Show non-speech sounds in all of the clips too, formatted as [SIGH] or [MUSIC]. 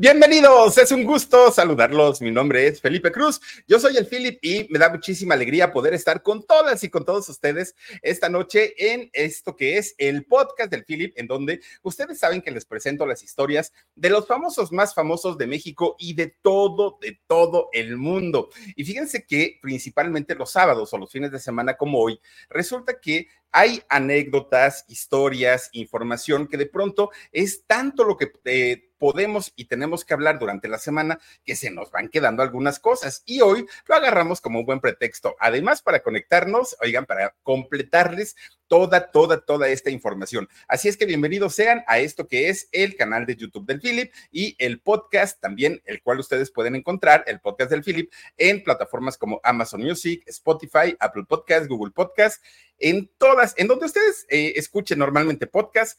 Bienvenidos, es un gusto saludarlos. Mi nombre es Felipe Cruz, yo soy el Philip y me da muchísima alegría poder estar con todas y con todos ustedes esta noche en esto que es el podcast del Philip, en donde ustedes saben que les presento las historias de los famosos más famosos de México y de todo, de todo el mundo. Y fíjense que principalmente los sábados o los fines de semana como hoy, resulta que hay anécdotas, historias, información que de pronto es tanto lo que... Eh, podemos y tenemos que hablar durante la semana que se nos van quedando algunas cosas y hoy lo agarramos como un buen pretexto. Además, para conectarnos, oigan, para completarles toda, toda, toda esta información. Así es que bienvenidos sean a esto que es el canal de YouTube del Philip y el podcast también, el cual ustedes pueden encontrar, el podcast del Philip, en plataformas como Amazon Music, Spotify, Apple Podcast, Google Podcast, en todas, en donde ustedes eh, escuchen normalmente podcast,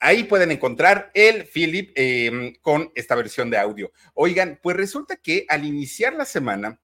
Ahí pueden encontrar el Philip em, con esta versión de audio. Oigan, pues resulta que al iniciar la semana,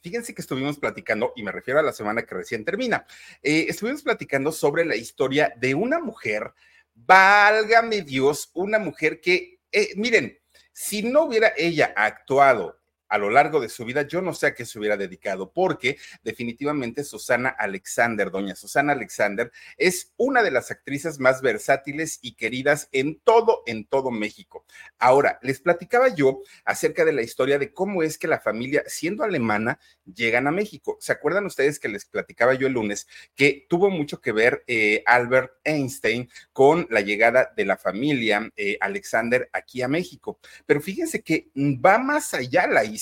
fíjense que estuvimos platicando, y me refiero a la semana que recién termina, eh, estuvimos platicando sobre la historia de una mujer, válgame Dios, una mujer que, eh, miren, si no hubiera ella actuado a lo largo de su vida, yo no sé a qué se hubiera dedicado, porque definitivamente Susana Alexander, doña Susana Alexander, es una de las actrices más versátiles y queridas en todo, en todo México. Ahora, les platicaba yo acerca de la historia de cómo es que la familia, siendo alemana, llegan a México. ¿Se acuerdan ustedes que les platicaba yo el lunes que tuvo mucho que ver eh, Albert Einstein con la llegada de la familia eh, Alexander aquí a México? Pero fíjense que va más allá la historia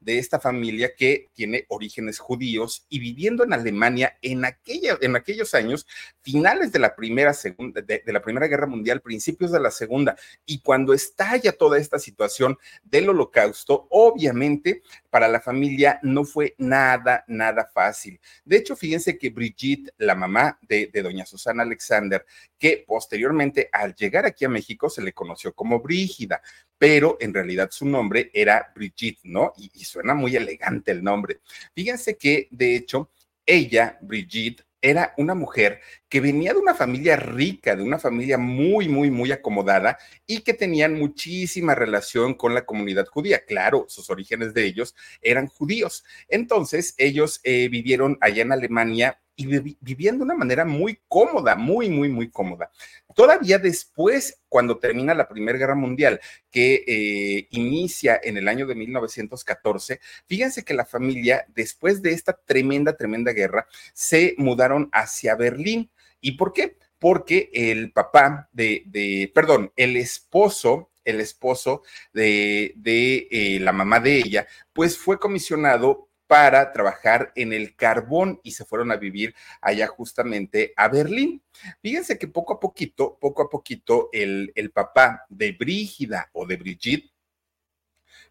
de esta familia que tiene orígenes judíos y viviendo en Alemania en, aquella, en aquellos años, finales de la primera, segunda, de, de la Primera Guerra Mundial, principios de la Segunda, y cuando estalla toda esta situación del holocausto, obviamente para la familia no fue nada, nada fácil. De hecho, fíjense que Brigitte, la mamá de, de, doña Susana Alexander, que posteriormente al llegar aquí a México se le conoció como Brígida, pero en realidad su nombre era Brigitte, ¿no? Y, suena muy elegante el nombre. Fíjense que, de hecho, ella, Brigitte, era una mujer que venía de una familia rica, de una familia muy, muy, muy acomodada y que tenían muchísima relación con la comunidad judía. Claro, sus orígenes de ellos eran judíos. Entonces, ellos eh, vivieron allá en Alemania y vivían de una manera muy cómoda, muy, muy, muy cómoda. Todavía después, cuando termina la Primera Guerra Mundial, que eh, inicia en el año de 1914, fíjense que la familia, después de esta tremenda, tremenda guerra, se mudaron hacia Berlín. ¿Y por qué? Porque el papá de, de perdón, el esposo el esposo de, de eh, la mamá de ella, pues fue comisionado para trabajar en el carbón y se fueron a vivir allá justamente a Berlín. Fíjense que poco a poquito, poco a poquito, el, el papá de Brígida o de Brigitte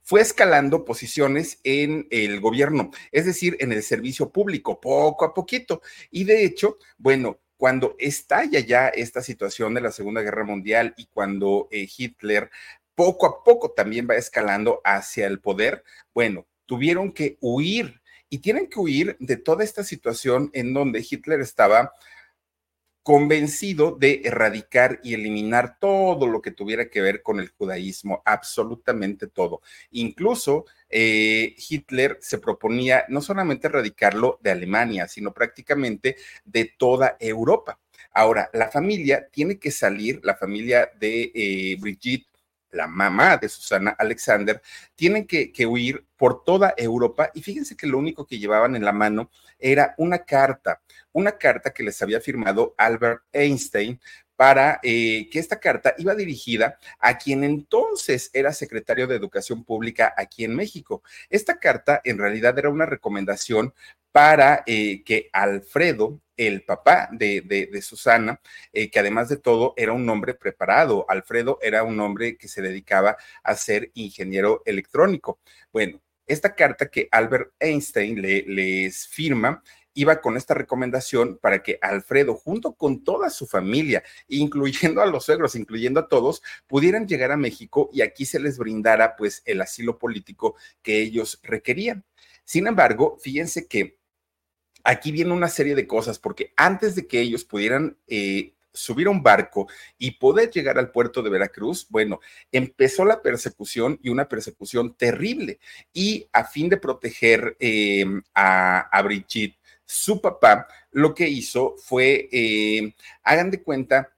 fue escalando posiciones en el gobierno, es decir, en el servicio público, poco a poquito. Y de hecho, bueno, cuando estalla ya esta situación de la Segunda Guerra Mundial y cuando eh, Hitler poco a poco también va escalando hacia el poder, bueno, tuvieron que huir y tienen que huir de toda esta situación en donde Hitler estaba convencido de erradicar y eliminar todo lo que tuviera que ver con el judaísmo, absolutamente todo. Incluso eh, Hitler se proponía no solamente erradicarlo de Alemania, sino prácticamente de toda Europa. Ahora, la familia tiene que salir, la familia de eh, Brigitte la mamá de Susana Alexander, tienen que, huir por toda Europa y fíjense que lo único que llevaban en la mano era una carta, una carta que les había firmado Albert Einstein para eh, que esta carta iba dirigida a quien entonces era secretario de Educación Pública aquí en México. Esta carta en realidad era una recomendación para eh, que Alfredo, el papá de, Susana, eh, que además de todo era un hombre preparado. Alfredo era un hombre que se dedicaba a ser ingeniero electrónico. Bueno, esta carta que Albert Einstein le, les firma iba con esta recomendación para que Alfredo, junto con toda su familia, incluyendo a los suegros, incluyendo a todos, pudieran llegar a México y aquí se les brindara pues el asilo político que ellos requerían. Sin embargo, fíjense que aquí viene una serie de cosas, porque antes de que ellos pudieran eh, subir a un barco y poder llegar al puerto de Veracruz, bueno, empezó la persecución y una persecución terrible. Y a fin de proteger eh, a, a su papá lo que hizo fue, eh, hagan de cuenta,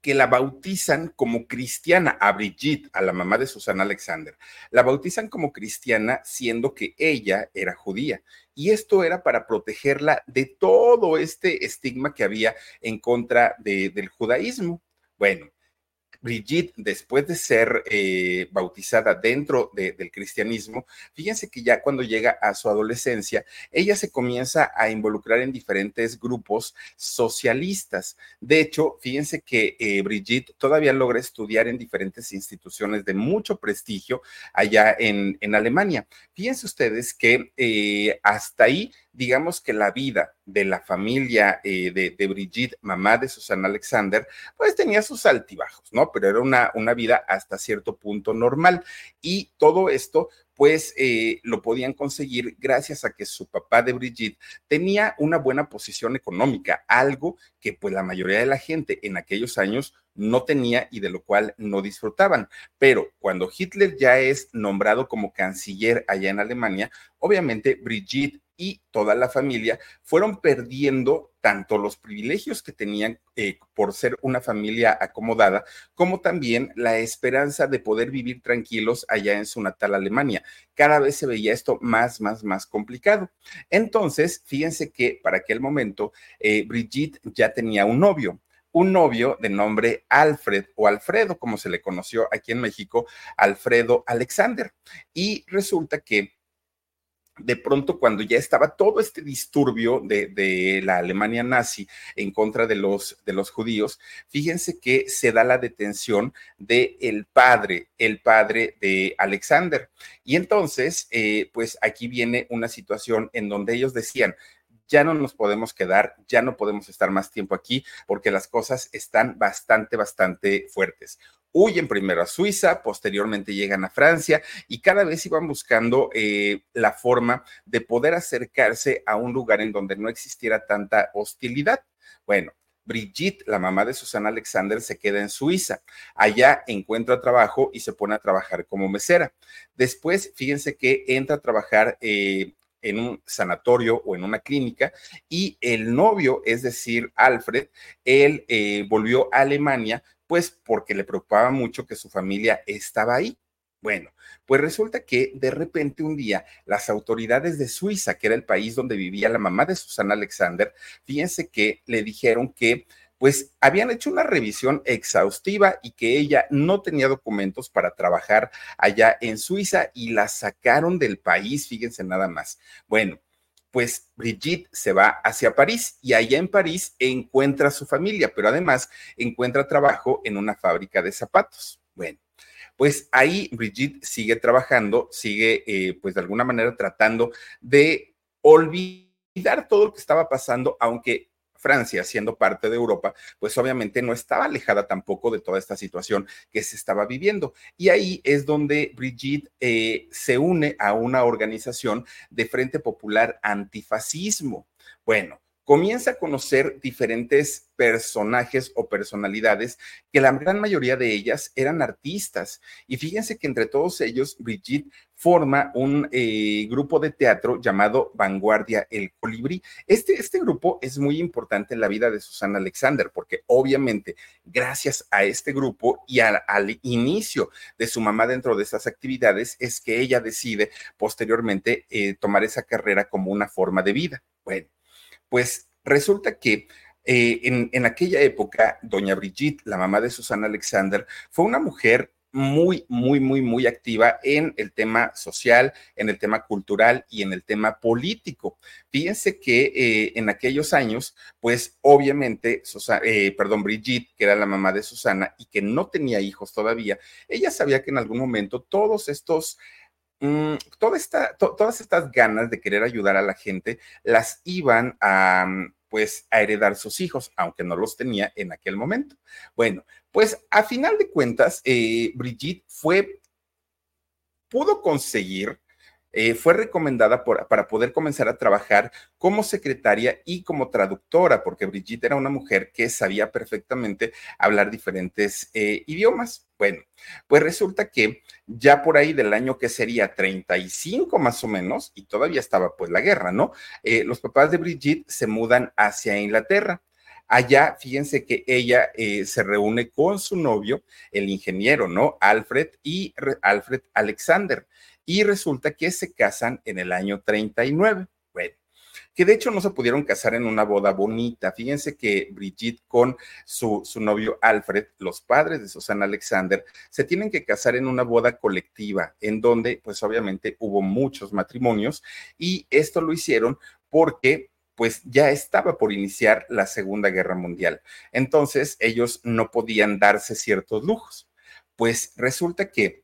que la bautizan como cristiana a Brigitte, a la mamá de Susana Alexander. La bautizan como cristiana siendo que ella era judía. Y esto era para protegerla de todo este estigma que había en contra de, del judaísmo. Bueno, Brigitte, después de ser eh, bautizada dentro del cristianismo, fíjense que ya cuando llega a su adolescencia, ella se comienza a involucrar en diferentes grupos socialistas. De hecho, fíjense que eh, Brigitte todavía logra estudiar en diferentes instituciones de mucho prestigio allá en, en Alemania. Fíjense ustedes que eh, hasta ahí digamos que la vida de la familia eh, de, Brigitte, mamá de Susana Alexander, pues tenía sus altibajos, ¿no? Pero era una, una vida hasta cierto punto normal. Y todo esto, pues eh, lo podían conseguir gracias a que su papá de Brigitte tenía una buena posición económica, algo que pues la mayoría de la gente en aquellos años no tenía y de lo cual no disfrutaban. Pero cuando Hitler ya es nombrado como canciller allá en Alemania, obviamente Brigitte y toda la familia fueron perdiendo tanto los privilegios que tenían eh, por ser una familia acomodada, como también la esperanza de poder vivir tranquilos allá en su natal Alemania. Cada vez se veía esto más, más, más complicado. Entonces, fíjense que para aquel momento, eh, Brigitte ya tenía un novio un novio de nombre Alfred o Alfredo, como se le conoció aquí en México, Alfredo Alexander. Y resulta que de pronto cuando ya estaba todo este disturbio de, la Alemania nazi en contra de los, judíos, fíjense que se da la detención de el padre, el padre de Alexander. Y entonces, eh, pues aquí viene una situación en donde ellos decían, ya no nos podemos quedar, ya no podemos estar más tiempo aquí porque las cosas están bastante, bastante fuertes huyen primero a Suiza, posteriormente llegan a Francia y cada vez iban buscando eh, la forma de poder acercarse a un lugar en donde no existiera tanta hostilidad. Bueno, Brigitte, la mamá de Susana Alexander, se queda en Suiza. Allá encuentra trabajo y se pone a trabajar como mesera. Después, fíjense que entra a trabajar eh, en un sanatorio o en una clínica y el novio, es decir, Alfred, él eh, volvió a Alemania pues porque le preocupaba mucho que su familia estaba ahí. Bueno, pues resulta que de repente un día las autoridades de Suiza, que era el país donde vivía la mamá de Susana Alexander, fíjense que le dijeron que pues habían hecho una revisión exhaustiva y que ella no tenía documentos para trabajar allá en Suiza y la sacaron del país, fíjense nada más. Bueno, pues Brigitte se va hacia París y allá en París encuentra a su familia, pero además encuentra trabajo en una fábrica de zapatos. Bueno, pues ahí Brigitte sigue trabajando, sigue eh, pues de alguna manera tratando de olvidar todo lo que estaba pasando, aunque Francia, siendo parte de Europa, pues obviamente no estaba alejada tampoco de toda esta situación que se estaba viviendo. Y ahí es donde Brigitte eh, se une a una organización de Frente Popular Antifascismo. Bueno, comienza a conocer diferentes personajes o personalidades que la gran mayoría de ellas eran artistas. Y fíjense que entre todos ellos, Brigitte forma un eh, grupo de teatro llamado Vanguardia El Colibrí. Este, este grupo es muy importante en la vida de Susana Alexander, porque obviamente gracias a este grupo y al inicio de su mamá dentro de estas actividades es que ella decide posteriormente eh, tomar esa carrera como una forma de vida. Bueno, pues resulta que eh, en, en, aquella época, doña Brigitte, la mamá de Susana Alexander, fue una mujer muy, muy, muy, muy activa en el tema social, en el tema cultural y en el tema político. Fíjense que eh, en aquellos años, pues obviamente, eh, perdón, Brigitte, que era la mamá de Susana y que no tenía hijos todavía, ella sabía que en algún momento todos estos Mm, todas estas ganas de querer ayudar a la gente las iban a, mm, pues, a heredar sus hijos, aunque no los tenía en aquel momento. Bueno, pues a final de cuentas, eh, Brigitte fue, pudo conseguir eh, fue recomendada para poder comenzar a trabajar como secretaria y como traductora, porque Brigitte era una mujer que sabía perfectamente hablar diferentes eh, idiomas. Bueno, pues resulta que ya por ahí del año que sería 35 más o menos, y todavía estaba pues la guerra, ¿no? Eh, los papás de Brigitte se mudan hacia Inglaterra. Allá, fíjense que ella se reúne con su novio, el ingeniero, ¿no? Alfred y Alfred Alexander y resulta que se casan en el año 39. Bueno, que de hecho no se pudieron casar en una boda bonita. Fíjense que Brigitte con su, su novio Alfred, los padres de Susana Alexander, se tienen que casar en una boda colectiva, en donde pues obviamente hubo muchos matrimonios y esto lo hicieron porque pues ya estaba por iniciar la Segunda Guerra Mundial. Entonces ellos no podían darse ciertos lujos. Pues resulta que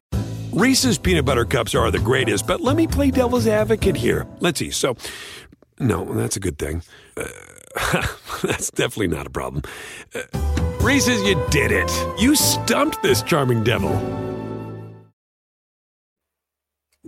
Reese's peanut butter cups are the greatest, but let me play devil's advocate here. Let's see. So, no, that's a good thing. Uh, [LAUGHS] that's definitely not a problem. Uh, Reese's, you did it. You stumped this charming devil.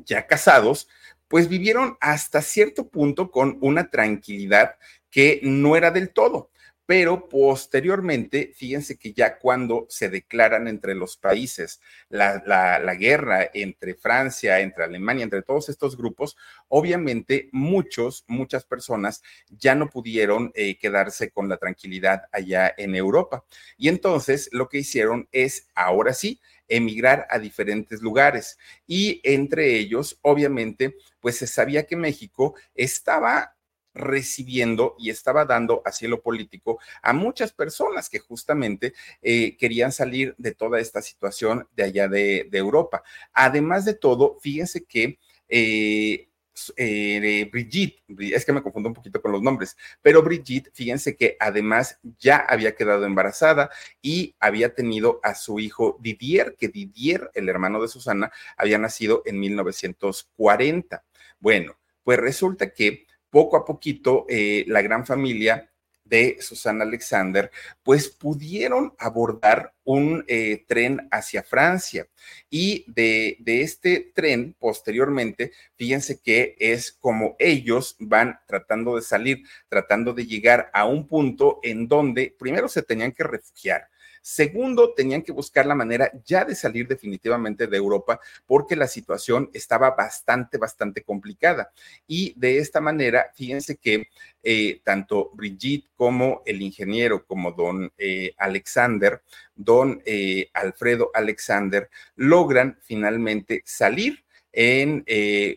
Ya casados, pues vivieron hasta cierto punto con una tranquilidad que no era del todo pero posteriormente, fíjense que ya cuando se declaran entre los países la, guerra entre Francia, entre Alemania, entre todos estos grupos, obviamente muchos, muchas personas ya no pudieron eh, quedarse con la tranquilidad allá en Europa. Y entonces lo que hicieron es, ahora sí, emigrar a diferentes lugares. Y entre ellos, obviamente, pues se sabía que México estaba recibiendo y estaba dando asilo político a muchas personas que justamente eh, querían salir de toda esta situación de allá de, Europa. Además de todo, fíjense que eh, eh, Brigitte, es que me confundo un poquito con los nombres, pero Brigitte, fíjense que además ya había quedado embarazada y había tenido a su hijo Didier, que Didier, el hermano de Susana, había nacido en 1940. Bueno, pues resulta que poco a poquito eh, la gran familia de Susana Alexander, pues pudieron abordar un eh, tren hacia Francia. Y de, de, este tren, posteriormente, fíjense que es como ellos van tratando de salir, tratando de llegar a un punto en donde primero se tenían que refugiar Segundo, tenían que buscar la manera ya de salir definitivamente de Europa porque la situación estaba bastante, bastante complicada. Y de esta manera, fíjense que eh, tanto Brigitte como el ingeniero, como don eh, Alexander, don eh, Alfredo Alexander, logran finalmente salir en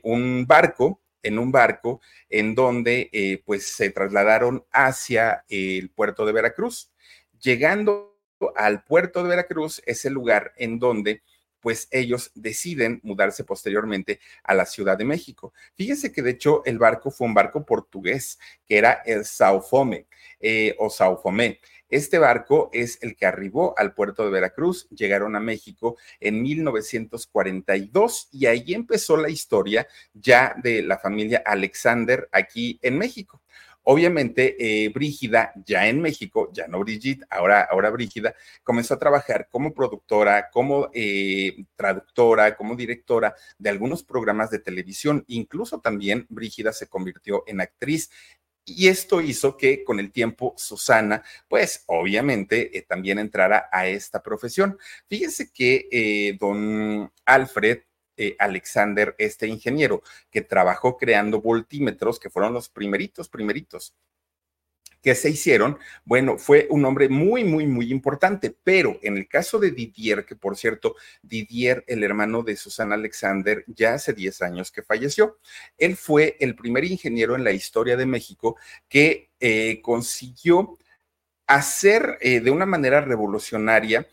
un barco en un barco en donde pues se trasladaron hacia el puerto de Veracruz. Llegando al puerto de Veracruz es el lugar en donde pues ellos deciden mudarse posteriormente a la Ciudad de México. Fíjense que de hecho el barco fue un barco portugués, que era el Sao Fome eh, o Sao Fome. Este barco es el que arribó al puerto de Veracruz, llegaron a México en 1942 y ahí empezó la historia ya de la familia Alexander aquí en México. Obviamente, eh, Brígida, ya en México, ya no Brigitte, ahora, ahora Brígida, comenzó a trabajar como productora, como eh, traductora, como directora de algunos programas de televisión. Incluso también Brígida se convirtió en actriz Y esto hizo que con el tiempo Susana, pues obviamente eh, también entrara a esta profesión. Fíjense que don Alfred eh, Alexander, este ingeniero que trabajó creando voltímetros, que fueron los primeritos, primeritos que se hicieron, bueno, fue un hombre muy, muy, muy importante, pero en el caso de Didier, que por cierto, Didier, el hermano de Susana Alexander, ya hace 10 años que falleció, él fue el primer ingeniero en la historia de México que eh, consiguió hacer eh, de una manera revolucionaria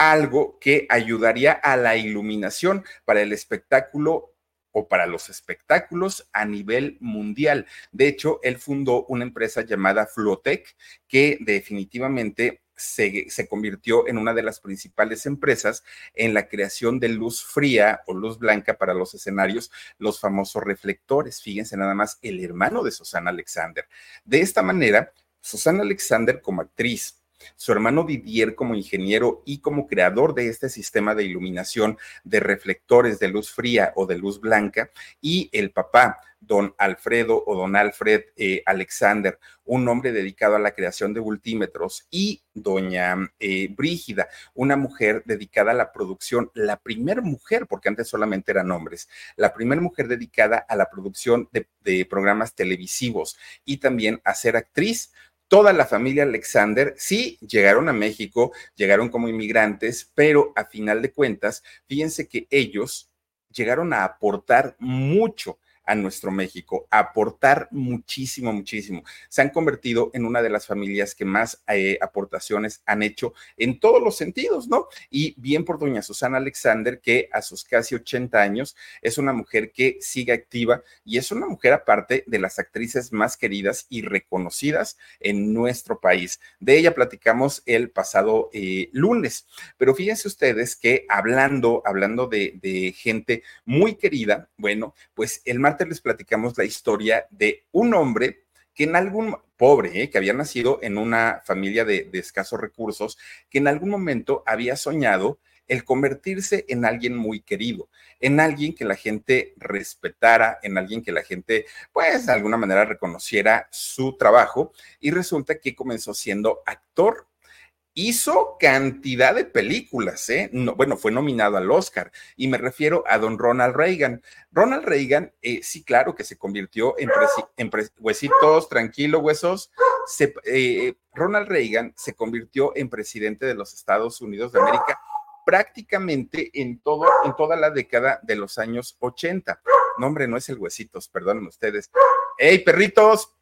algo que ayudaría a la iluminación para el espectáculo o para los espectáculos a nivel mundial. De hecho, él fundó una empresa llamada Flotec, que definitivamente se, se, convirtió en una de las principales empresas en la creación de luz fría o luz blanca para los escenarios, los famosos reflectores. Fíjense nada más, el hermano de Susana Alexander. De esta manera, Susana Alexander como actriz, su hermano Didier como ingeniero y como creador de este sistema de iluminación de reflectores de luz fría o de luz blanca, y el papá, don Alfredo o don Alfred eh, Alexander, un hombre dedicado a la creación de multímetros, y doña eh, Brígida, una mujer dedicada a la producción, la primer mujer, porque antes solamente eran hombres, la primera mujer dedicada a la producción de, de programas televisivos y también a ser actriz toda la familia Alexander sí llegaron a México, llegaron como inmigrantes, pero a final de cuentas, fíjense que ellos llegaron a aportar mucho a nuestro México, aportar muchísimo, muchísimo. Se han convertido en una de las familias que más eh, aportaciones han hecho en todos los sentidos, ¿no? Y bien por doña Susana Alexander, que a sus casi 80 años es una mujer que sigue activa y es una mujer aparte de las actrices más queridas y reconocidas en nuestro país. De ella platicamos el pasado eh, lunes, pero fíjense ustedes que hablando, hablando de, de gente muy querida, bueno, pues el martes les platicamos la historia de un hombre que en algún pobre, eh, que había nacido en una familia de, de escasos recursos, que en algún momento había soñado el convertirse en alguien muy querido, en alguien que la gente respetara, en alguien que la gente, pues, de alguna manera reconociera su trabajo. Y resulta que comenzó siendo actor hizo cantidad de películas, ¿eh? No, bueno, fue nominado al Oscar y me refiero a don Ronald Reagan. Ronald Reagan, eh, sí, claro que se convirtió en, en huesitos, tranquilo, huesos. Eh, Ronald Reagan se convirtió en presidente de los Estados Unidos de América prácticamente en, todo, en toda la década de los años 80. No, hombre, no es el huesitos, perdonen ustedes. ¡Ey, perritos!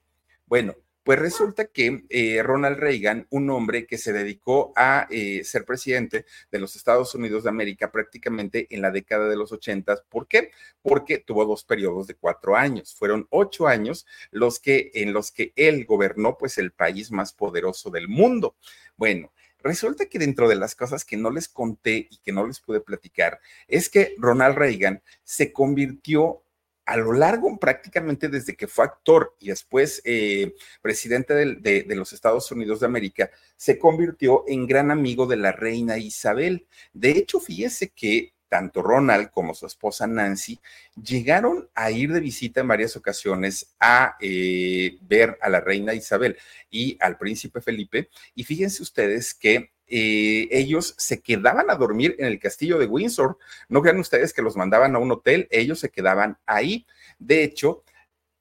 Bueno, pues resulta que eh, Ronald Reagan, un hombre que se dedicó a eh, ser presidente de los Estados Unidos de América prácticamente en la década de los ochentas, ¿por qué? Porque tuvo dos periodos de cuatro años. Fueron ocho años los que en los que él gobernó, pues, el país más poderoso del mundo. Bueno, Resulta que dentro de las cosas que no les conté y que no les pude platicar, es que Ronald Reagan se convirtió a lo largo, prácticamente desde que fue actor y después eh, presidente de, los Estados Unidos de América, se convirtió en gran amigo de la reina Isabel. De hecho, fíjese que tanto Ronald como su esposa Nancy llegaron a ir de visita en varias ocasiones a eh, ver a la reina Isabel y al príncipe Felipe. Y fíjense ustedes que eh, ellos se quedaban a dormir en el castillo de Windsor. No crean ustedes que los mandaban a un hotel, ellos se quedaban ahí. De hecho,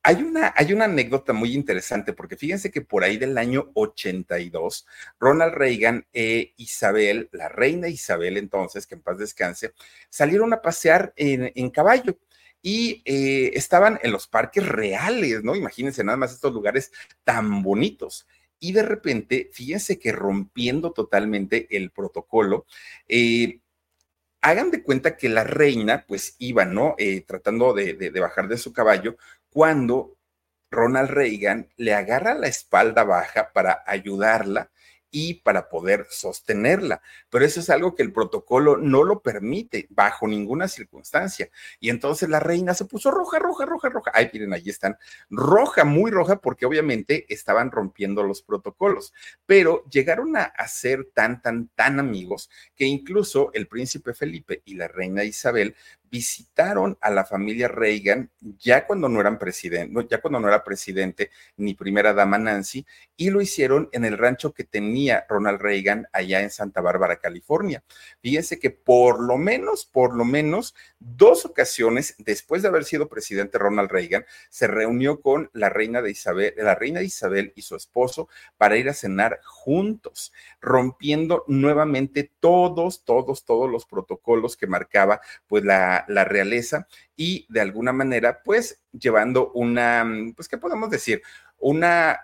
hay una, hay una anécdota muy interesante porque fíjense que por ahí del año 82, Ronald Reagan e Isabel, la reina Isabel entonces, que en paz descanse, salieron a pasear en, en caballo y eh, estaban en los parques reales, ¿no? Imagínense nada más estos lugares tan bonitos y de repente, fíjense que rompiendo totalmente el protocolo, eh, hagan de cuenta que la reina pues iba, ¿no? Eh, tratando de, de, bajar de su caballo cuando Ronald Reagan le agarra la espalda baja para ayudarla y para poder sostenerla. Pero eso es algo que el protocolo no lo permite bajo ninguna circunstancia. Y entonces la reina se puso roja, roja, roja, roja. Ay, miren, ahí están. Roja, muy roja, porque obviamente estaban rompiendo los protocolos. Pero llegaron a, a ser tan, tan, tan amigos que incluso el príncipe Felipe y la reina Isabel visitaron a la familia Reagan ya cuando no eran presidente, ya cuando no era presidente ni primera dama Nancy, y lo hicieron en el rancho que tenía Ronald Reagan allá en Santa Bárbara, California. Fíjense que por lo menos, por lo menos dos ocasiones después de haber sido presidente Ronald Reagan, se reunió con la reina de Isabel, la reina Isabel y su esposo para ir a cenar juntos, rompiendo nuevamente todos, todos, todos los protocolos que marcaba pues la, la realeza y de alguna manera pues llevando una, pues, ¿qué podemos decir? Una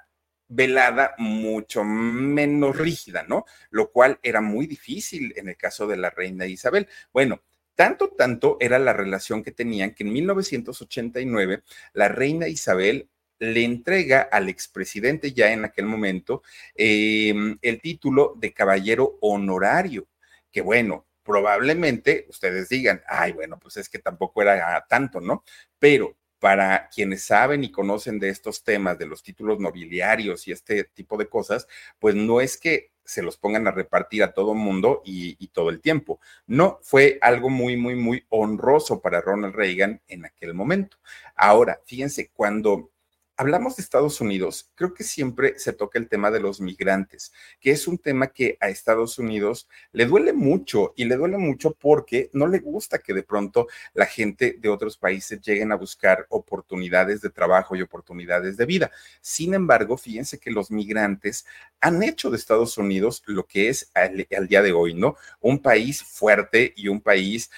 velada mucho menos rígida, ¿no? Lo cual era muy difícil en el caso de la reina Isabel. Bueno, tanto, tanto era la relación que tenían que en 1989 la reina Isabel le entrega al expresidente ya en aquel momento em, el título de caballero honorario, que bueno, probablemente ustedes digan, ay, bueno, pues es que tampoco era tanto, ¿no? Pero para quienes saben y conocen de estos temas, de los títulos nobiliarios y este tipo de cosas, pues no es que se los pongan a repartir a todo mundo y, y, todo el tiempo. No, fue algo muy, muy, muy honroso para Ronald Reagan en aquel momento. Ahora, fíjense, cuando hablamos de Estados Unidos, creo que siempre se toca el tema de los migrantes, que es un tema que a Estados Unidos le duele mucho y le duele mucho porque no le gusta que de pronto la gente de otros países lleguen a buscar oportunidades de trabajo y oportunidades de vida. Sin embargo, fíjense que los migrantes han hecho de Estados Unidos lo que es al, día de hoy, ¿no? Un país fuerte y un país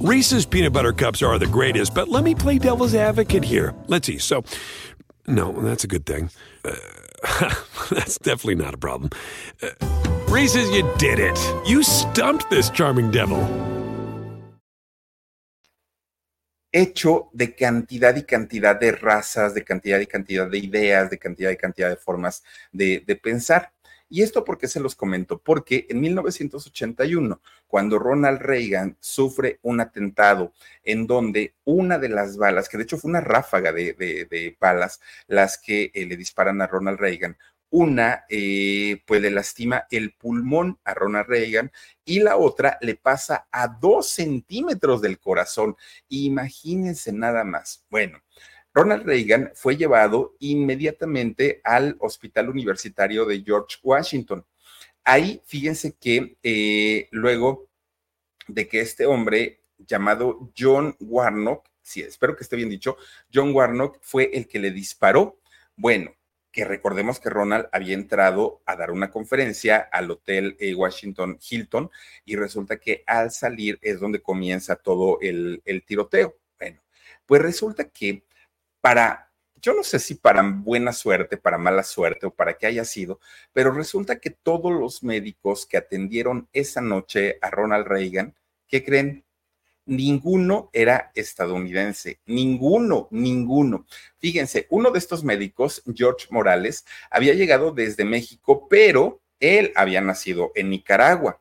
Reese's peanut butter cups are the greatest, but let me play devil's advocate here. Let's see. So, no, that's a good thing. Uh, [LAUGHS] that's definitely not a problem. Uh, Reese's, you did it. You stumped this charming devil. Hecho de cantidad y cantidad de razas, de cantidad y cantidad de ideas, de cantidad y cantidad de formas de, de pensar. ¿Y esto por qué se los comento? Porque en 1981, cuando Ronald Reagan sufre un atentado en donde una de las balas, que de hecho fue una ráfaga de balas, las que eh, le disparan a Ronald Reagan, una eh, pues le lastima el pulmón a Ronald Reagan y la otra le pasa a dos centímetros del corazón. Imagínense nada más. Bueno, Ronald Reagan fue llevado inmediatamente al Hospital Universitario de George Washington. Ahí, fíjense que eh, luego de que este hombre llamado John Warnock, sí, espero que esté bien dicho, John Warnock fue el que le disparó. Bueno, que recordemos que Ronald había entrado a dar una conferencia al hotel eh, Washington Hilton y resulta que al salir es donde comienza todo el, el tiroteo. Bueno, pues resulta que para, yo no sé si para buena suerte, para mala suerte o para que haya sido, pero resulta que todos los médicos que atendieron esa noche a Ronald Reagan, ¿qué creen? Ninguno era estadounidense, ninguno, ninguno. Fíjense, uno de estos médicos, George Morales, había llegado desde México, pero él había nacido en Nicaragua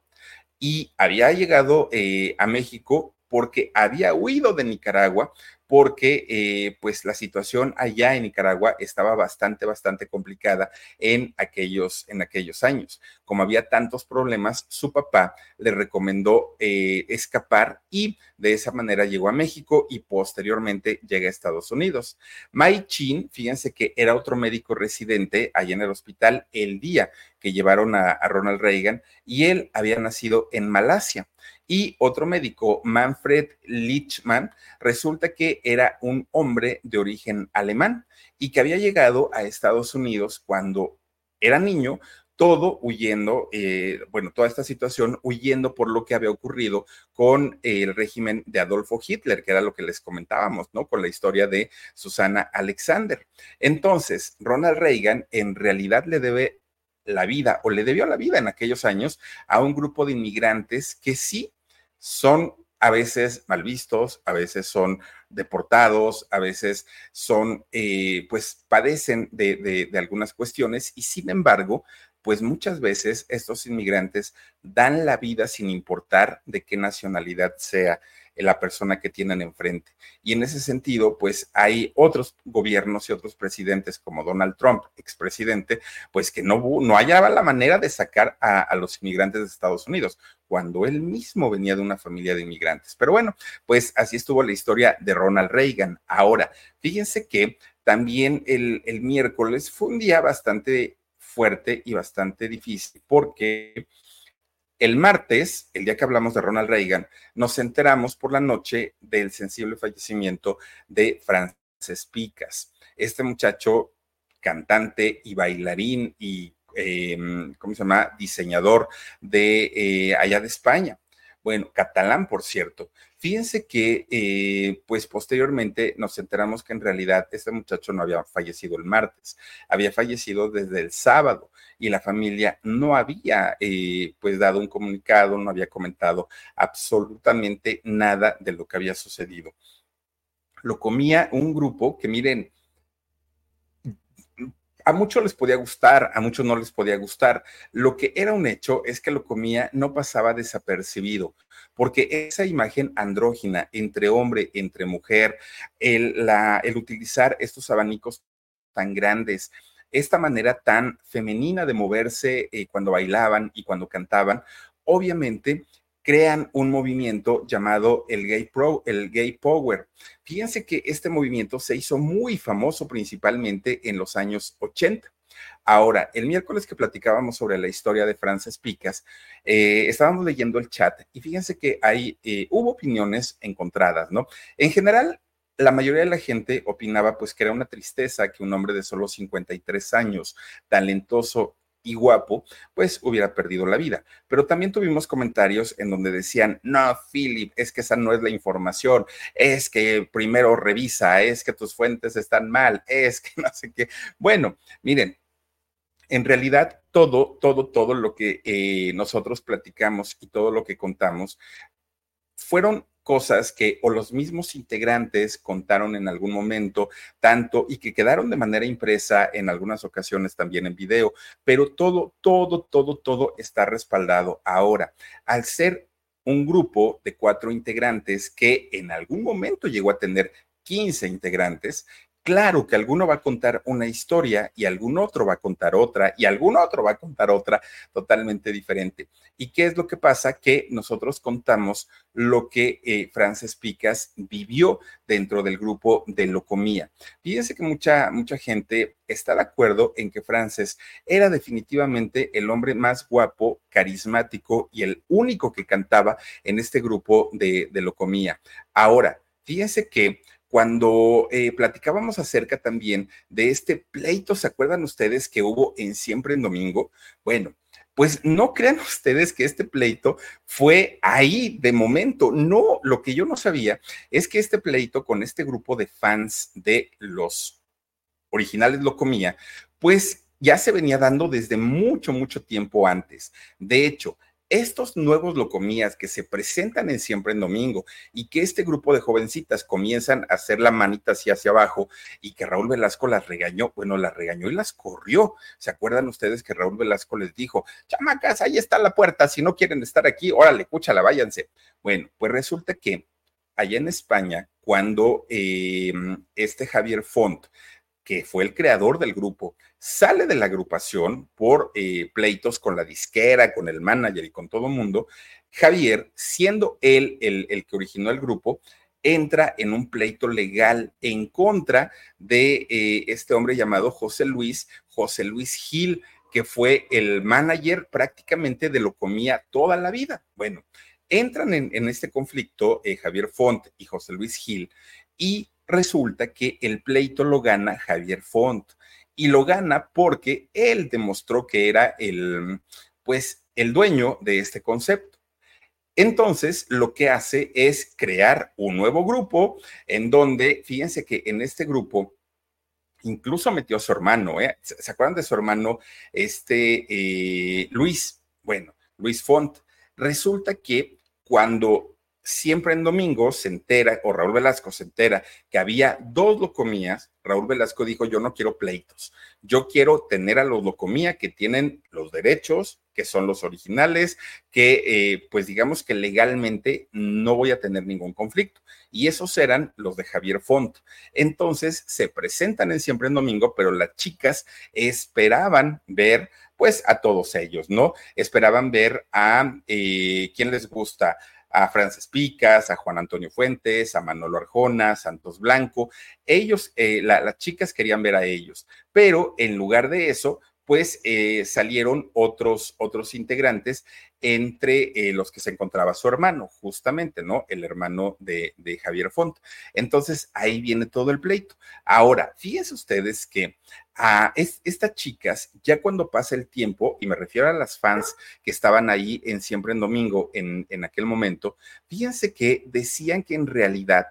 y había llegado eh, a México porque había huido de Nicaragua porque eh, pues la situación allá en Nicaragua estaba bastante, bastante complicada en aquellos, en aquellos años. Como había tantos problemas, su papá le recomendó eh, escapar y de esa manera llegó a México y posteriormente llega a Estados Unidos. Mai Chin, fíjense que era otro médico residente allá en el hospital el día que llevaron a, a Ronald Reagan y él había nacido en Malasia y otro médico, Manfred Lichmann, resulta era un hombre de origen alemán y que había llegado a Estados Unidos cuando era niño, todo huyendo, eh, bueno, toda esta situación huyendo por lo que había ocurrido con el régimen de Adolfo Hitler, que era lo que les comentábamos, ¿no? Con la historia de Susana Alexander. Entonces, Ronald Reagan en realidad le debe la vida o le debió la vida en aquellos años a un grupo de inmigrantes que sí son a veces mal vistos, a veces son deportados, a veces son, eh, pues padecen de, de, de, algunas cuestiones y sin embargo, pues muchas veces estos inmigrantes dan la vida sin importar de qué nacionalidad sea la persona que tienen enfrente. Y en ese sentido, pues hay otros gobiernos y otros presidentes como Donald Trump, expresidente, pues que no, no hallaba la manera de sacar a, a los inmigrantes de Estados Unidos cuando él mismo venía de una familia de inmigrantes. Pero bueno, pues así estuvo la historia de Ronald Reagan. Ahora, fíjense que también el, el miércoles fue un día bastante fuerte y bastante difícil porque el martes, el día que hablamos de Ronald Reagan, nos enteramos por la noche del sensible fallecimiento de Frances Picas. Este muchacho, cantante y bailarín y, eh, ¿cómo se llama?, diseñador de eh, allá de España. Bueno, catalán, por cierto. Fíjense que, eh, pues posteriormente nos enteramos que en realidad este muchacho no había fallecido el martes, había fallecido desde el sábado y la familia no había, eh, pues, dado un comunicado, no había comentado absolutamente nada de lo que había sucedido. Lo comía un grupo que, miren, a muchos les podía gustar, a muchos no les podía gustar. Lo que era un hecho es que lo comía no pasaba desapercibido, porque esa imagen andrógina entre hombre, entre mujer, el, utilizar estos abanicos tan grandes, esta manera tan femenina de moverse eh, cuando bailaban y cuando cantaban, obviamente crean un movimiento llamado el Gay Pro, el Gay Power. Fíjense que este movimiento se hizo muy famoso principalmente en los años 80. Ahora, el miércoles que platicábamos sobre la historia de Frances Picas, eh, estábamos leyendo el chat y fíjense que hay, eh, hubo opiniones encontradas, ¿no? En general, la mayoría de la gente opinaba pues que era una tristeza que un hombre de solo 53 años, talentoso y guapo, pues hubiera perdido la vida. Pero también tuvimos comentarios en donde decían, no, Philip, es que esa no es la información, es que primero revisa, es que tus fuentes están mal, es que [LAUGHS] no sé qué. Bueno, miren, en realidad todo, todo, todo lo que eh, nosotros platicamos y todo lo que contamos fueron cosas que o los mismos integrantes contaron en algún momento, tanto y que quedaron de manera impresa en algunas ocasiones también en video, pero todo, todo, todo, todo está respaldado ahora. Al ser un grupo de cuatro integrantes que en algún momento llegó a tener 15 integrantes, Claro que alguno va a contar una historia y algún otro va a contar otra y algún otro va a contar otra totalmente diferente. ¿Y qué es lo que pasa? Que nosotros contamos lo que eh, Frances Picas vivió dentro del grupo de Locomía. Fíjense que mucha, mucha gente está de acuerdo en que Frances era definitivamente el hombre más guapo, carismático y el único que cantaba en este grupo de, de Locomía. Ahora, fíjense que cuando eh, platicábamos acerca también de este pleito, ¿se acuerdan ustedes que hubo en Siempre en Domingo? Bueno, pues no crean [LAUGHS] ustedes que este pleito fue ahí de momento. No, lo que yo no sabía es que este pleito con este grupo de fans de los originales lo comía, pues ya se venía dando desde mucho, mucho tiempo antes. De hecho, estos nuevos locomías que se presentan en Siempre en Domingo y que este grupo de jovencitas comienzan a hacer la manita así hacia abajo y que Raúl Velasco las regañó, bueno, las regañó y las corrió. ¿Se acuerdan ustedes que Raúl Velasco les dijo, chamacas, ahí está la puerta, si no quieren estar aquí, órale, escúchala, váyanse? Bueno, pues resulta que allá en España, cuando eh, este Javier Font que fue el creador del grupo, sale de la agrupación por eh, pleitos con la disquera, con el manager y con todo mundo. Javier, siendo él el, que originó el grupo, entra en un pleito legal en contra de eh, este hombre llamado José Luis, José Luis Gil, que fue el manager prácticamente de lo comía toda la vida. Bueno, entran en, en este conflicto eh, Javier Font y José Luis Gil y resulta que el pleito lo gana Javier Font y lo gana porque él demostró que era el, pues, el dueño de este concepto. Entonces, lo que hace es crear un nuevo grupo en donde, fíjense que en este grupo incluso metió a su hermano, ¿eh? ¿se acuerdan de su hermano, este eh, Luis? Bueno, Luis Font. Resulta que cuando siempre en domingo se entera, o Raúl Velasco se entera, que había dos locomías, Raúl Velasco dijo, yo no quiero pleitos, yo quiero tener a los locomía que tienen los derechos, que son los originales, que eh, pues digamos que legalmente no voy a tener ningún conflicto. Y esos eran los de Javier Font. Entonces se presentan en Siempre en Domingo, pero las chicas esperaban ver pues a todos ellos, ¿no? Esperaban ver a eh, quién les gusta, a Frances Picas, a Juan Antonio Fuentes, a Manolo Arjona, Santos Blanco. Ellos, eh, las chicas querían ver a ellos, pero en lugar de eso, pues eh, salieron otros, otros integrantes entre eh, los que se encontraba su hermano, justamente, ¿no? El hermano de, Javier Font. Entonces, ahí viene todo el pleito. Ahora, fíjense ustedes que a estas chicas, ya cuando pasa el tiempo, y me refiero a las fans que estaban ahí en Siempre en Domingo en, en aquel momento, fíjense que decían que en realidad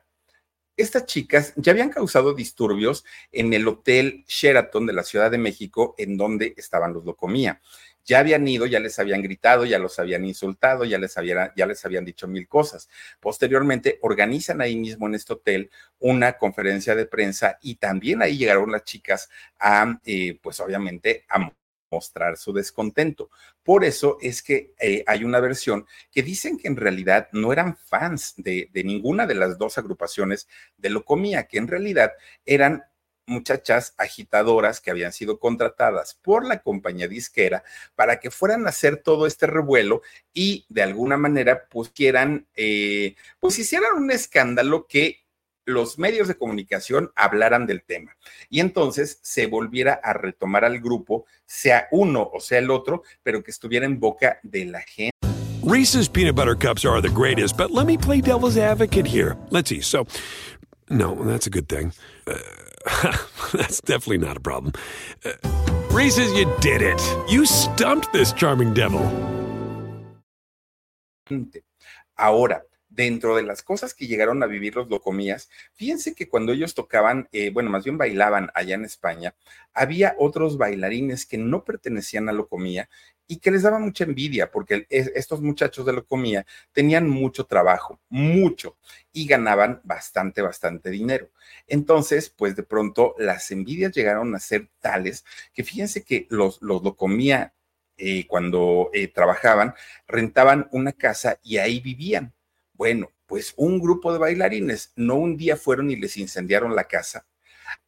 estas chicas ya habían causado disturbios en el Hotel Sheraton de la Ciudad de México, en donde estaban los Locomía. Ya habían ido, ya les habían gritado, ya los habían insultado, ya les, ya les habían dicho mil cosas. Posteriormente, organizan ahí mismo en este hotel una conferencia de prensa y también ahí llegaron las chicas a, eh, pues obviamente, a mostrar su descontento. Por eso es que eh, hay una versión que dicen que en realidad no eran fans de, ninguna de las dos agrupaciones de Locomía, que en realidad eran muchachas agitadoras que habían sido contratadas por la compañía disquera para que fueran a hacer todo este revuelo y de alguna manera pusieran, eh, pues hicieran un escándalo que los medios de comunicación hablaran del tema y entonces se volviera a retomar al grupo, sea uno o sea el otro, pero que estuviera en boca de la gente. Reese's peanut butter cups are the greatest, but let me play devil's advocate here. Let's see. So, no, that's a good thing. Uh, [LAUGHS] that's definitely not a problem. Uh, Reese's, you did it. You stumped this charming devil. Ahora, dentro de las cosas que llegaron a vivir los locomías, fíjense que cuando ellos tocaban, eh, bueno, más bien bailaban allá en España, había otros bailarines que no pertenecían a locomía y que les daba mucha envidia porque estos muchachos de locomía tenían mucho trabajo, mucho, y ganaban bastante, bastante dinero. Entonces, pues de pronto las envidias llegaron a ser tales que fíjense que los, los locomía, eh, cuando eh, trabajaban, rentaban una casa y ahí vivían bueno, pues un grupo de bailarines no un día fueron y les incendiaron la casa.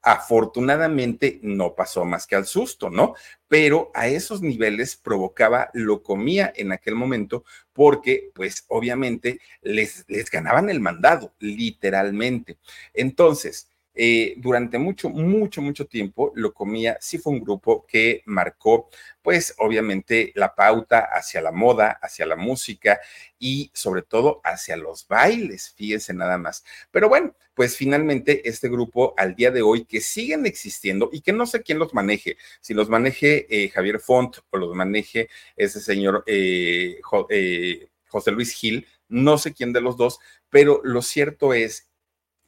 Afortunadamente no pasó más que al susto, ¿no? Pero a esos niveles provocaba locomía en aquel momento porque, pues obviamente, les, les ganaban el mandado, literalmente. Entonces, eh, durante mucho, mucho, mucho tiempo, lo comía, sí fue un grupo que marcó, pues obviamente, la pauta hacia la moda, hacia la música y sobre todo hacia los bailes, fíjense nada más. Pero bueno, pues finalmente este grupo al día de hoy que siguen existiendo y que no sé quién los maneje, si los maneje eh, Javier Font o los maneje ese señor eh, José Luis Gil, no sé quién de los dos, pero lo cierto es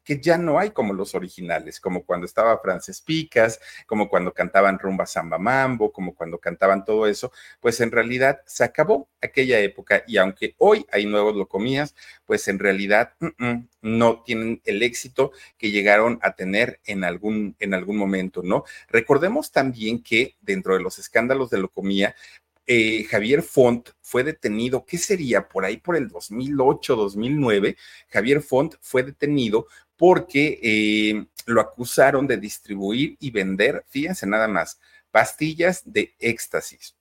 que ya no hay como los originales, como cuando estaba Frances Picas, como cuando cantaban Rumba Samba Mambo, como cuando cantaban todo eso, pues en realidad se acabó aquella época y aunque hoy hay nuevos locomías, pues en realidad no tienen el éxito que llegaron a tener en algún, en algún momento, ¿no? Recordemos también que dentro de los escándalos de locomía, eh, Javier Font fue detenido, ¿qué sería? Por ahí por el 2008, 2009, Javier Font fue detenido porque eh, lo acusaron de distribuir y vender, fíjense nada más, pastillas de éxtasis.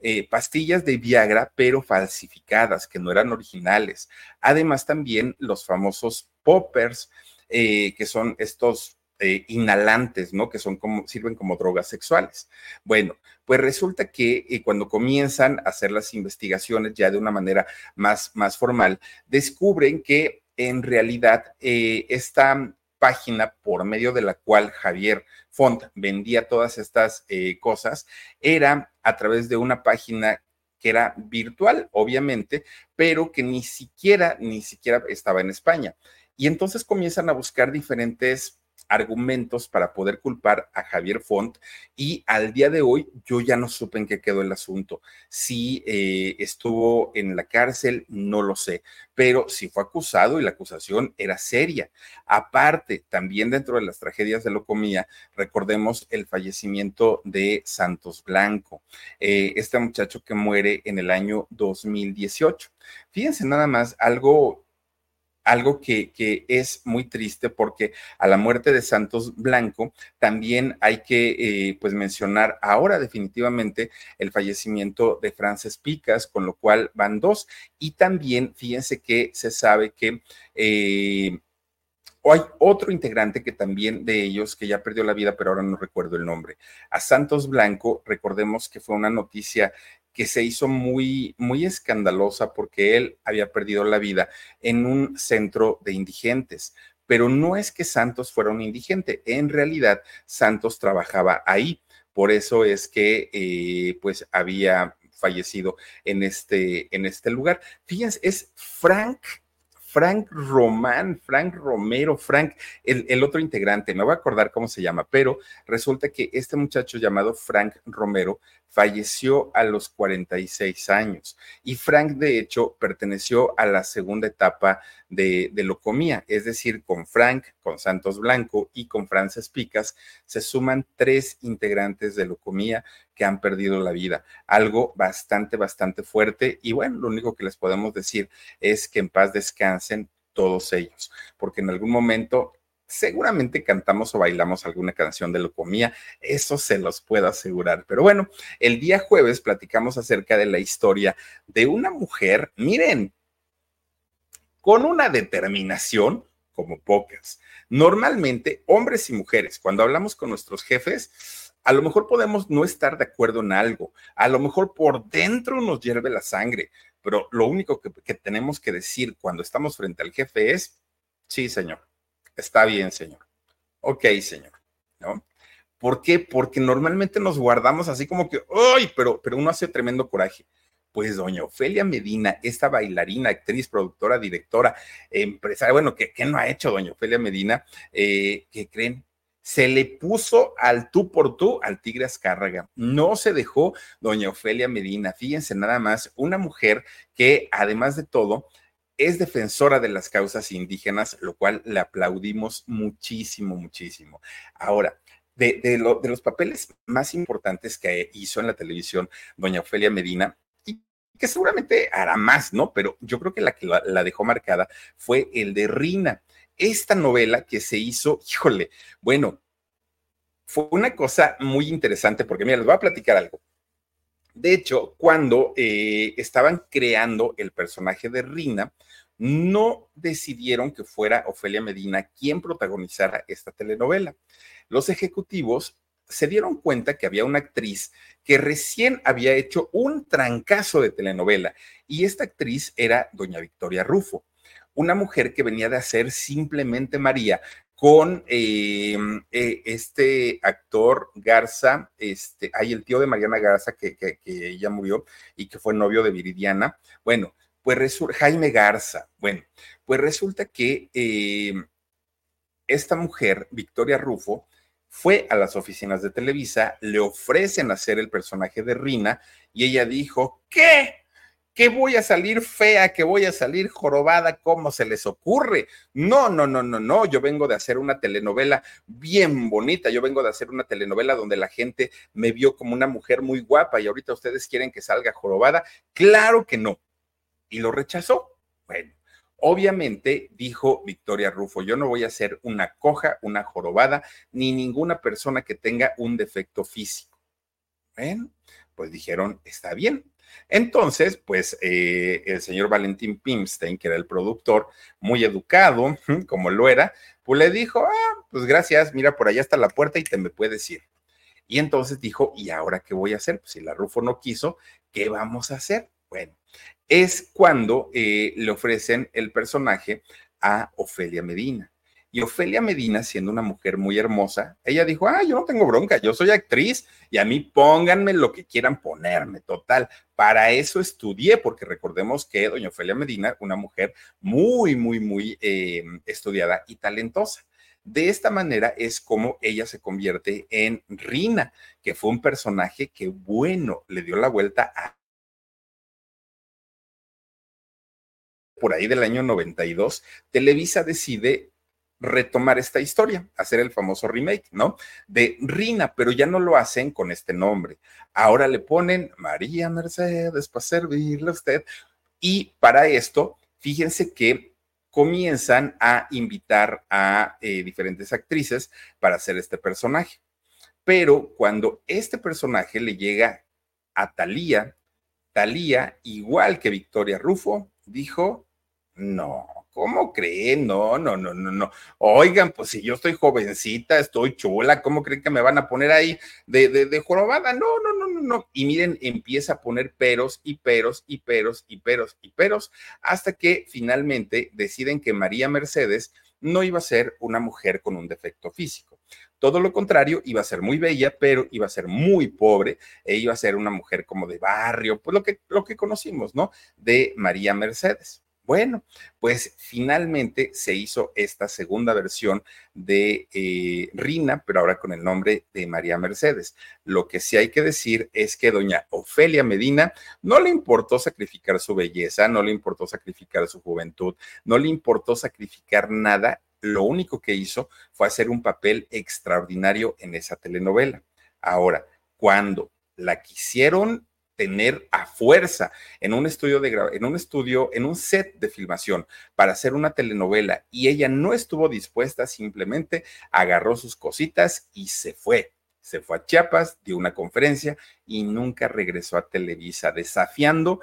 Eh, pastillas de Viagra, pero falsificadas, que no eran originales. Además, también los famosos poppers, eh, que son estos inhalantes, ¿no? Que son como, sirven como drogas sexuales. Bueno, pues resulta que cuando comienzan a hacer las investigaciones ya de una manera más, más formal, descubren que en realidad eh, esta página por medio de la cual Javier Font vendía todas estas eh, cosas era a través de una página que era virtual, obviamente, pero que ni siquiera, ni siquiera estaba en España. Y entonces comienzan a buscar diferentes argumentos para poder culpar a Javier Font y al día de hoy yo ya no supe en qué quedó el asunto. Si eh, estuvo en la cárcel, no lo sé, pero si fue acusado y la acusación era seria. Aparte, también dentro de las tragedias de Locomía, recordemos el fallecimiento de Santos Blanco, eh, este muchacho que muere en el año 2018. Fíjense nada más, algo algo que, es muy triste porque a la muerte de Santos Blanco también hay que eh, pues mencionar ahora definitivamente el fallecimiento de Frances Picas, con lo cual van dos. Y también fíjense que se sabe que... Eh, hay otro integrante que también de ellos, que ya perdió la vida, pero ahora no recuerdo el nombre. A Santos Blanco, recordemos que fue una noticia que se hizo muy, muy escandalosa porque él había perdido la vida en un centro de indigentes. Pero no es que Santos fuera un indigente, en realidad Santos trabajaba ahí. Por eso es que eh, pues había fallecido en este, en este lugar. Fíjense, es Frank Frank Román, Frank Romero, Frank, el, otro integrante, me voy a acordar cómo se llama, pero resulta que este muchacho llamado Frank Romero falleció a los 46 años. Y Frank, de hecho, perteneció a la segunda etapa de, de Locomía, es decir, con Frank, con Santos Blanco y con Frances Picas, se suman tres integrantes de Locomía que han perdido la vida. Algo bastante, bastante fuerte. Y bueno, lo único que les podemos decir es que en paz descansen todos ellos, porque en algún momento seguramente cantamos o bailamos alguna canción de Locomía, eso se los puedo asegurar. Pero bueno, el día jueves platicamos acerca de la historia de una mujer, miren, con una determinación como pocas. Normalmente, hombres y mujeres, cuando hablamos con nuestros jefes, a lo mejor podemos no estar de acuerdo en algo, a lo mejor por dentro nos hierve la sangre, pero lo único que, que tenemos que decir cuando estamos frente al jefe es, sí, señor, Está bien, señor. Ok, señor. ¿No? ¿Por qué? Porque normalmente nos guardamos así como que, ¡ay! Pero, pero uno hace tremendo coraje. Pues doña Ofelia Medina, esta bailarina, actriz, productora, directora, empresaria, bueno, ¿qué, no ha hecho doña Ofelia Medina? Eh, ¿Qué creen? Se le puso al tú por tú al Tigre Azcárraga. No se dejó doña Ofelia Medina. Fíjense nada más, una mujer que además de todo, es defensora de las causas indígenas, lo cual le aplaudimos muchísimo, muchísimo. Ahora, de, los papeles más importantes que hizo en la televisión doña Ofelia Medina, y que seguramente hará más, ¿no? Pero yo creo que la que la, dejó marcada fue el de Rina. Esta novela que se hizo, híjole, bueno, fue una cosa muy interesante porque, mira, les voy a platicar algo. De hecho, cuando eh, estaban creando el personaje de Rina, no decidieron que fuera Ofelia Medina quien protagonizara esta telenovela. Los ejecutivos se dieron cuenta que había una actriz que recién había hecho un trancazo de telenovela y esta actriz era doña Victoria Rufo, una mujer que venía de hacer simplemente María con eh, eh, este actor Garza, este, hay el tío de Mariana Garza que, que, que ella murió y que fue novio de Viridiana. Bueno, pues resulta, Jaime Garza, bueno, pues resulta que eh, esta mujer, Victoria Rufo, fue a las oficinas de Televisa, le ofrecen hacer el personaje de Rina y ella dijo, ¿qué? ¿Qué voy a salir fea? ¿Que voy a salir jorobada? ¿Cómo se les ocurre? No, no, no, no, no. Yo vengo de hacer una telenovela bien bonita. Yo vengo de hacer una telenovela donde la gente me vio como una mujer muy guapa y ahorita ustedes quieren que salga jorobada. Claro que no y lo rechazó. Bueno, obviamente dijo Victoria Rufo, yo no voy a ser una coja, una jorobada, ni ninguna persona que tenga un defecto físico. Bueno, pues dijeron, está bien. Entonces, pues eh, el señor Valentín Pimstein, que era el productor, muy educado, [LAUGHS] como lo era, pues le dijo, ah, pues gracias, mira, por allá está la puerta y te me puedes ir. Y entonces dijo, ¿y ahora qué voy a hacer? Pues si la Rufo no quiso, ¿qué vamos a hacer? Bueno, es cuando eh, le ofrecen el personaje a Ofelia Medina. Y Ofelia Medina, siendo una mujer muy hermosa, ella dijo, ah, yo no tengo bronca, yo soy actriz y a mí pónganme lo que quieran ponerme, total. Para eso estudié, porque recordemos que doña Ofelia Medina, una mujer muy, muy, muy em, estudiada y talentosa. De esta manera es como ella se convierte en Rina, que fue un personaje que, bueno, le dio la vuelta a por ahí del año 92, Televisa decide retomar esta historia, hacer el famoso remake, ¿no? De Rina, pero ya no lo hacen con este nombre. Ahora le ponen María Mercedes para servirle a usted. Y para esto, fíjense que comienzan a invitar a eh, diferentes actrices para hacer este personaje. Pero cuando este personaje le llega a Talía, Talía, igual que Victoria Rufo, dijo, no, ¿Cómo creen? No, no, no, no, no. Oigan, pues si yo estoy jovencita, estoy chula, ¿cómo creen que me van a poner ahí de, de, de jorobada? No, no, no, no, no. Y miren, empieza a poner peros y peros y peros y peros y peros hasta que finalmente deciden que María Mercedes no iba a ser una mujer con un defecto físico. Todo lo contrario, iba a ser muy bella, pero iba a ser muy pobre e iba a ser una mujer como de barrio, pues lo que, lo que conocimos, ¿no? De María Mercedes. Bueno, pues finalmente se hizo esta segunda versión de eh, Rina, pero ahora con el nombre de María Mercedes. Lo que sí hay que decir es que doña Ofelia Medina no le importó sacrificar su belleza, no le importó sacrificar su juventud, no le importó sacrificar nada. Lo único que hizo fue hacer un papel extraordinario en esa telenovela. Ahora, cuando la quisieron tener a fuerza en un estudio de en un estudio, en un set de filmación para hacer una telenovela y ella no estuvo dispuesta, simplemente agarró sus cositas y se fue. Se fue a Chiapas, dio una conferencia y nunca regresó a Televisa, desafiando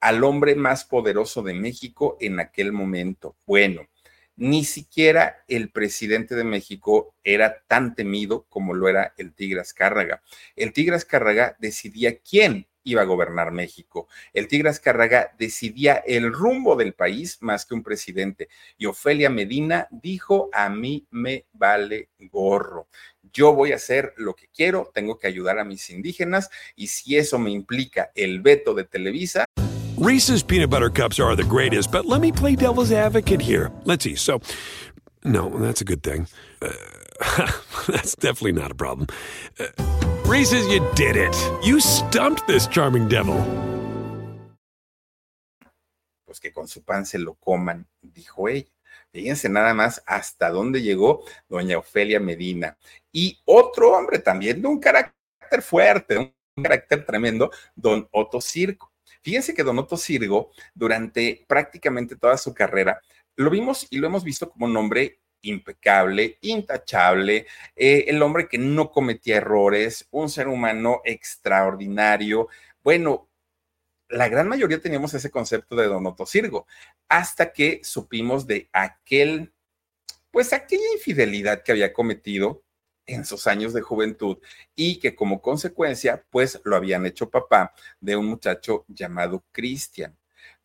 al hombre más poderoso de México en aquel momento. Bueno, ni siquiera el presidente de México era tan temido como lo era el Tigre Azcárraga. El Tigre Azcárraga decidía quién iba a gobernar México. El Tigre Azcárraga decidía el rumbo del país más que un presidente. Y Ofelia Medina dijo, a mí me vale gorro. Yo voy a hacer lo que quiero, tengo que ayudar a mis indígenas y si eso me implica el veto de Televisa. Reese's peanut butter cups are the greatest, but let me play devil's advocate here. Let's see. So, no, that's a good thing. Uh, [LAUGHS] that's definitely not a problem. Uh, Reese's, you did it. You stumped this charming devil. Pues que con su pan se lo coman, dijo ella. Fíjense nada más hasta dónde llegó doña Ofelia Medina. Y otro hombre también de un carácter fuerte, un carácter tremendo, don Otto Circo. Fíjense que don Otto Cirgo, durante prácticamente toda su carrera, lo vimos y lo hemos visto como un hombre impecable, intachable, eh, el hombre que no cometía errores, un ser humano extraordinario. Bueno, la gran mayoría teníamos ese concepto de Don Sirgo, hasta que supimos de aquel, pues aquella infidelidad que había cometido en sus años de juventud y que como consecuencia, pues lo habían hecho papá de un muchacho llamado Cristian.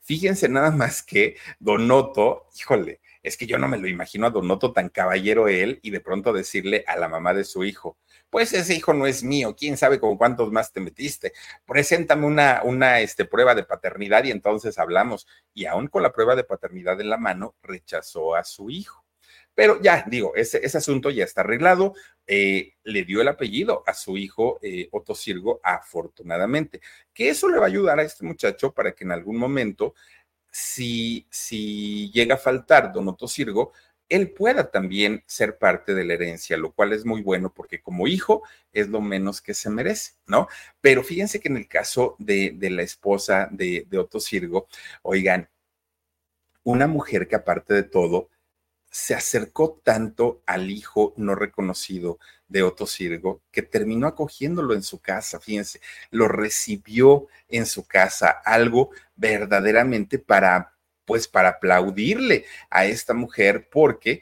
Fíjense nada más que Don Otto, híjole, es que yo no me lo imagino a Donoto tan caballero él y de pronto decirle a la mamá de su hijo, pues ese hijo no es mío, quién sabe con cuántos más te metiste, preséntame una, una este, prueba de paternidad y entonces hablamos. Y aún con la prueba de paternidad en la mano, rechazó a su hijo. Pero ya, digo, ese, ese asunto ya está arreglado. Eh, le dio el apellido a su hijo eh, Otto afortunadamente, que eso le va a ayudar a este muchacho para que en algún momento si, si llega a faltar Don Otto Sirgo, él pueda también ser parte de la herencia, lo cual es muy bueno porque como hijo es lo menos que se merece, ¿no? Pero fíjense que en el caso de, de la esposa de, de Otto Sirgo, oigan, una mujer que aparte de todo se acercó tanto al hijo no reconocido de Otto Sirgo que terminó acogiéndolo en su casa, fíjense, lo recibió en su casa, algo verdaderamente para, pues para aplaudirle a esta mujer porque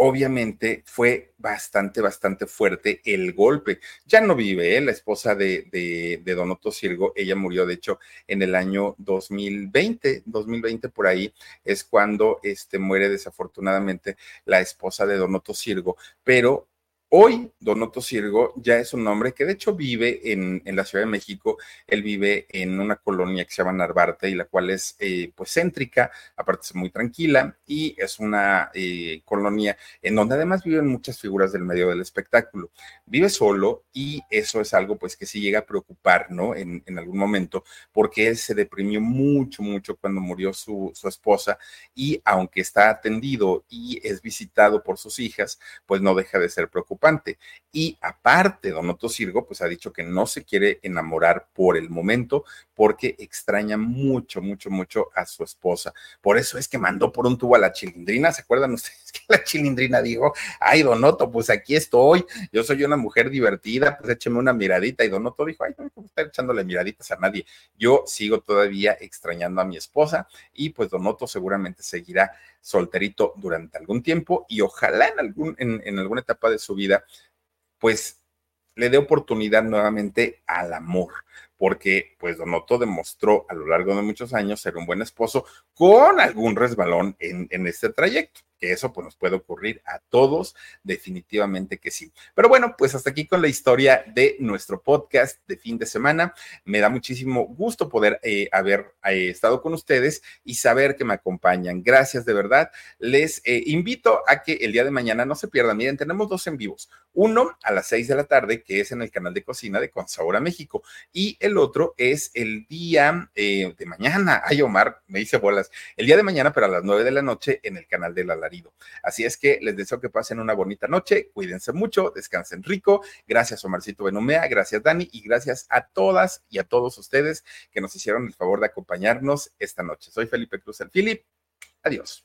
obviamente fue bastante, bastante fuerte el golpe. Ya no vive, ¿eh? la esposa de, de, de, Sirgo, ella murió de hecho en el año 2020, 2020 por ahí es cuando este, muere desafortunadamente la esposa de Don Otto Sirgo, pero Hoy, Donoto Sirgo ya es un hombre que de hecho vive en, en, la Ciudad de México. Él vive en una colonia que se llama Narvarte y la cual es eh, pues céntrica, aparte es muy tranquila y es una eh, colonia en donde además viven muchas figuras del medio del espectáculo. Vive solo y eso es algo pues que sí llega a preocupar, ¿no? En, en algún momento porque él se deprimió mucho, mucho cuando murió su, su esposa y aunque está atendido y es visitado por sus hijas, pues no deja de ser preocupante y aparte, Don Otto Sirgo, pues ha dicho que no se quiere enamorar por el momento porque extraña mucho, mucho, mucho a su esposa. Por eso es que mandó por un tubo a la chilindrina. ¿Se acuerdan [LAUGHS] ustedes que la chilindrina dijo, ay, Don Otto, pues aquí estoy, yo soy una mujer divertida, pues écheme una miradita. Y Don Otto dijo, ay, no me estar echándole miraditas a nadie. Yo sigo todavía extrañando a mi esposa y pues Don Otto seguramente seguirá solterito durante algún tiempo y ojalá en, algún, en, en alguna etapa de su vida, pues le dé oportunidad nuevamente al amor, porque pues Donoto demostró a lo largo de muchos años ser un buen esposo con algún resbalón en, en este trayecto que eso pues nos puede ocurrir a todos, definitivamente que sí. Pero bueno, pues hasta aquí con la historia de nuestro podcast de fin de semana. Me da muchísimo gusto poder eh, haber eh, estado con ustedes y saber que me acompañan. Gracias de verdad. Les eh, invito a que el día de mañana no se pierdan. Miren, tenemos dos en vivos. Uno a las seis de la tarde, que es en el canal de cocina de Consahora México. Y el otro es el día de mañana. Ay, Omar, me dice bolas. El día de mañana, pero a las nueve de la noche en el canal de la Así es que les deseo que pasen una bonita noche, cuídense mucho, descansen rico. Gracias, Omarcito Benumea, gracias, Dani, y gracias a todas y a todos ustedes que nos hicieron el favor de acompañarnos esta noche. Soy Felipe Cruz el Philip. Adiós.